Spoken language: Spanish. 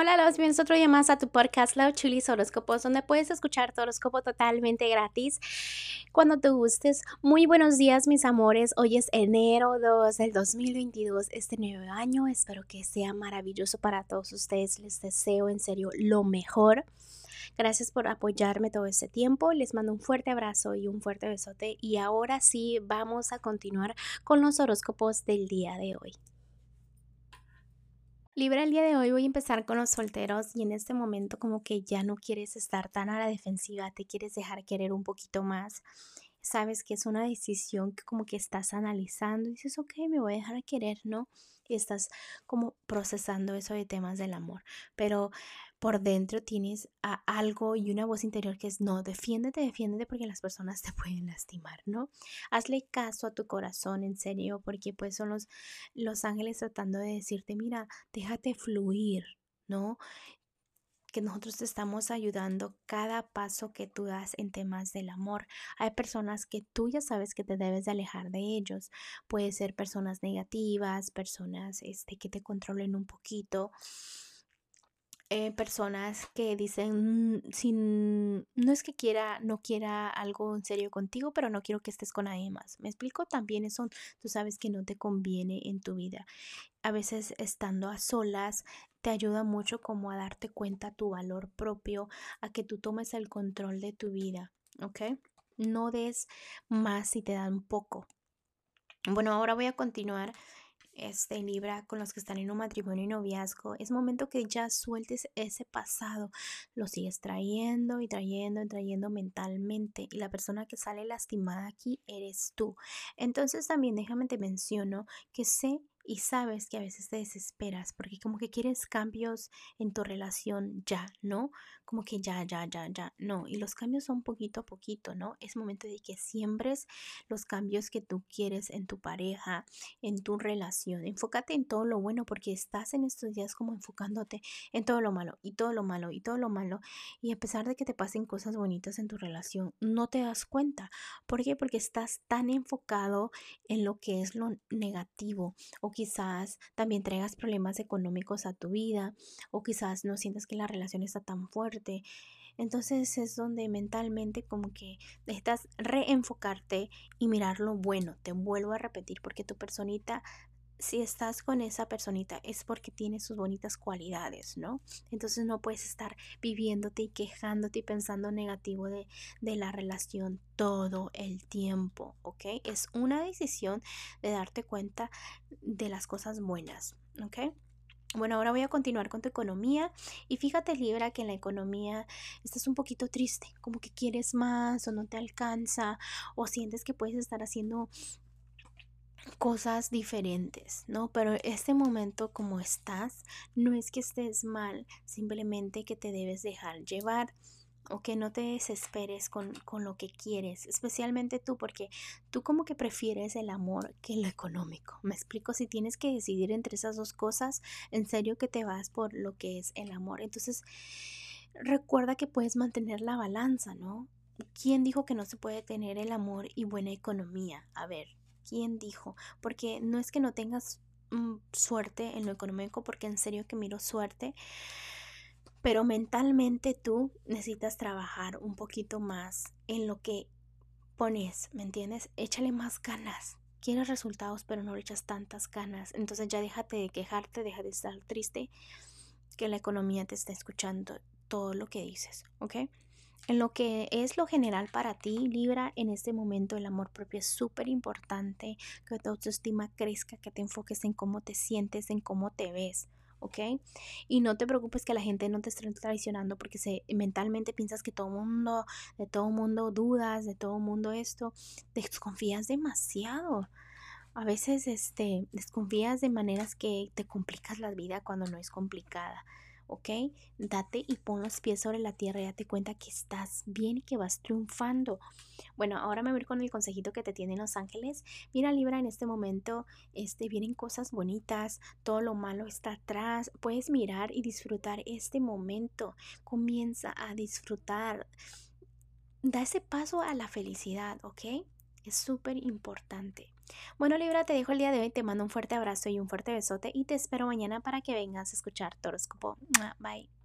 Hola, los bienvenidos otro día más a tu podcast Love Chulis Horóscopos, donde puedes escuchar tu horóscopo totalmente gratis cuando te gustes. Muy buenos días, mis amores. Hoy es enero 2 del 2022, este nuevo año. Espero que sea maravilloso para todos ustedes. Les deseo en serio lo mejor. Gracias por apoyarme todo este tiempo. Les mando un fuerte abrazo y un fuerte besote. Y ahora sí, vamos a continuar con los horóscopos del día de hoy. Libra, el día de hoy voy a empezar con los solteros y en este momento como que ya no quieres estar tan a la defensiva, te quieres dejar querer un poquito más. Sabes que es una decisión que como que estás analizando y dices, ok, me voy a dejar querer, ¿no? Y estás como procesando eso de temas del amor. Pero por dentro tienes algo y una voz interior que es no, defiéndete, defiéndete porque las personas te pueden lastimar, ¿no? Hazle caso a tu corazón, en serio, porque pues son los, los ángeles tratando de decirte, mira, déjate fluir, ¿no? Que nosotros te estamos ayudando cada paso que tú das en temas del amor. Hay personas que tú ya sabes que te debes de alejar de ellos. Puede ser personas negativas, personas este, que te controlen un poquito. Eh, personas que dicen, mm, sin, no es que quiera, no quiera algo en serio contigo, pero no quiero que estés con nadie más. Me explico, también eso, tú sabes que no te conviene en tu vida. A veces estando a solas te ayuda mucho como a darte cuenta tu valor propio, a que tú tomes el control de tu vida, ¿ok? No des más si te dan poco. Bueno, ahora voy a continuar este Libra con los que están en un matrimonio y noviazgo, es momento que ya sueltes ese pasado, lo sigues trayendo y trayendo y trayendo mentalmente y la persona que sale lastimada aquí eres tú. Entonces también déjame te menciono que sé y sabes que a veces te desesperas porque como que quieres cambios en tu relación ya, ¿no? Como que ya, ya, ya, ya, no. Y los cambios son poquito a poquito, ¿no? Es momento de que siembres los cambios que tú quieres en tu pareja, en tu relación. Enfócate en todo lo bueno porque estás en estos días como enfocándote en todo lo malo y todo lo malo y todo lo malo. Y a pesar de que te pasen cosas bonitas en tu relación, no te das cuenta. ¿Por qué? Porque estás tan enfocado en lo que es lo negativo quizás también traigas problemas económicos a tu vida o quizás no sientas que la relación está tan fuerte. Entonces es donde mentalmente como que necesitas reenfocarte y mirar lo bueno. Te vuelvo a repetir porque tu personita si estás con esa personita es porque tiene sus bonitas cualidades, ¿no? Entonces no puedes estar viviéndote y quejándote y pensando negativo de, de, la relación todo el tiempo, ¿ok? Es una decisión de darte cuenta de las cosas buenas, ¿ok? Bueno, ahora voy a continuar con tu economía y fíjate Libra que en la economía estás un poquito triste, como que quieres más o no te alcanza o sientes que puedes estar haciendo cosas diferentes, ¿no? Pero este momento como estás, no es que estés mal, simplemente que te debes dejar llevar o que no te desesperes con, con, lo que quieres, especialmente tú, porque tú como que prefieres el amor que lo económico. Me explico, si tienes que decidir entre esas dos cosas, en serio que te vas por lo que es el amor. Entonces, recuerda que puedes mantener la balanza, ¿no? ¿Quién dijo que no se puede tener el amor y buena economía? A ver, quién dijo, porque no es que no tengas mm, suerte en lo económico, porque en serio que miro suerte, pero mentalmente tú necesitas trabajar un poquito más en lo que pones, ¿me entiendes? Échale más ganas. Quieres resultados, pero no le echas tantas ganas. Entonces ya déjate de quejarte, deja de estar triste, que la economía te está escuchando todo lo que dices, ¿ok? En lo que es lo general para ti, Libra, en este momento el amor propio es súper importante, que tu autoestima crezca, que te enfoques en cómo te sientes, en cómo te ves. ¿ok? Y no te preocupes que la gente no te esté traicionando porque se, mentalmente piensas que todo mundo, de todo mundo dudas, de todo mundo esto, desconfías demasiado. A veces este, desconfías de maneras que te complicas la vida cuando no es complicada. ¿Ok? Date y pon los pies sobre la tierra y date cuenta que estás bien y que vas triunfando. Bueno, ahora me voy con el consejito que te tienen los ángeles. Mira, Libra, en este momento este, vienen cosas bonitas, todo lo malo está atrás. Puedes mirar y disfrutar este momento. Comienza a disfrutar. Da ese paso a la felicidad, ¿ok? Es súper importante. Bueno, Libra, te dejo el día de hoy, te mando un fuerte abrazo y un fuerte besote y te espero mañana para que vengas a escuchar tu horóscopo. Bye.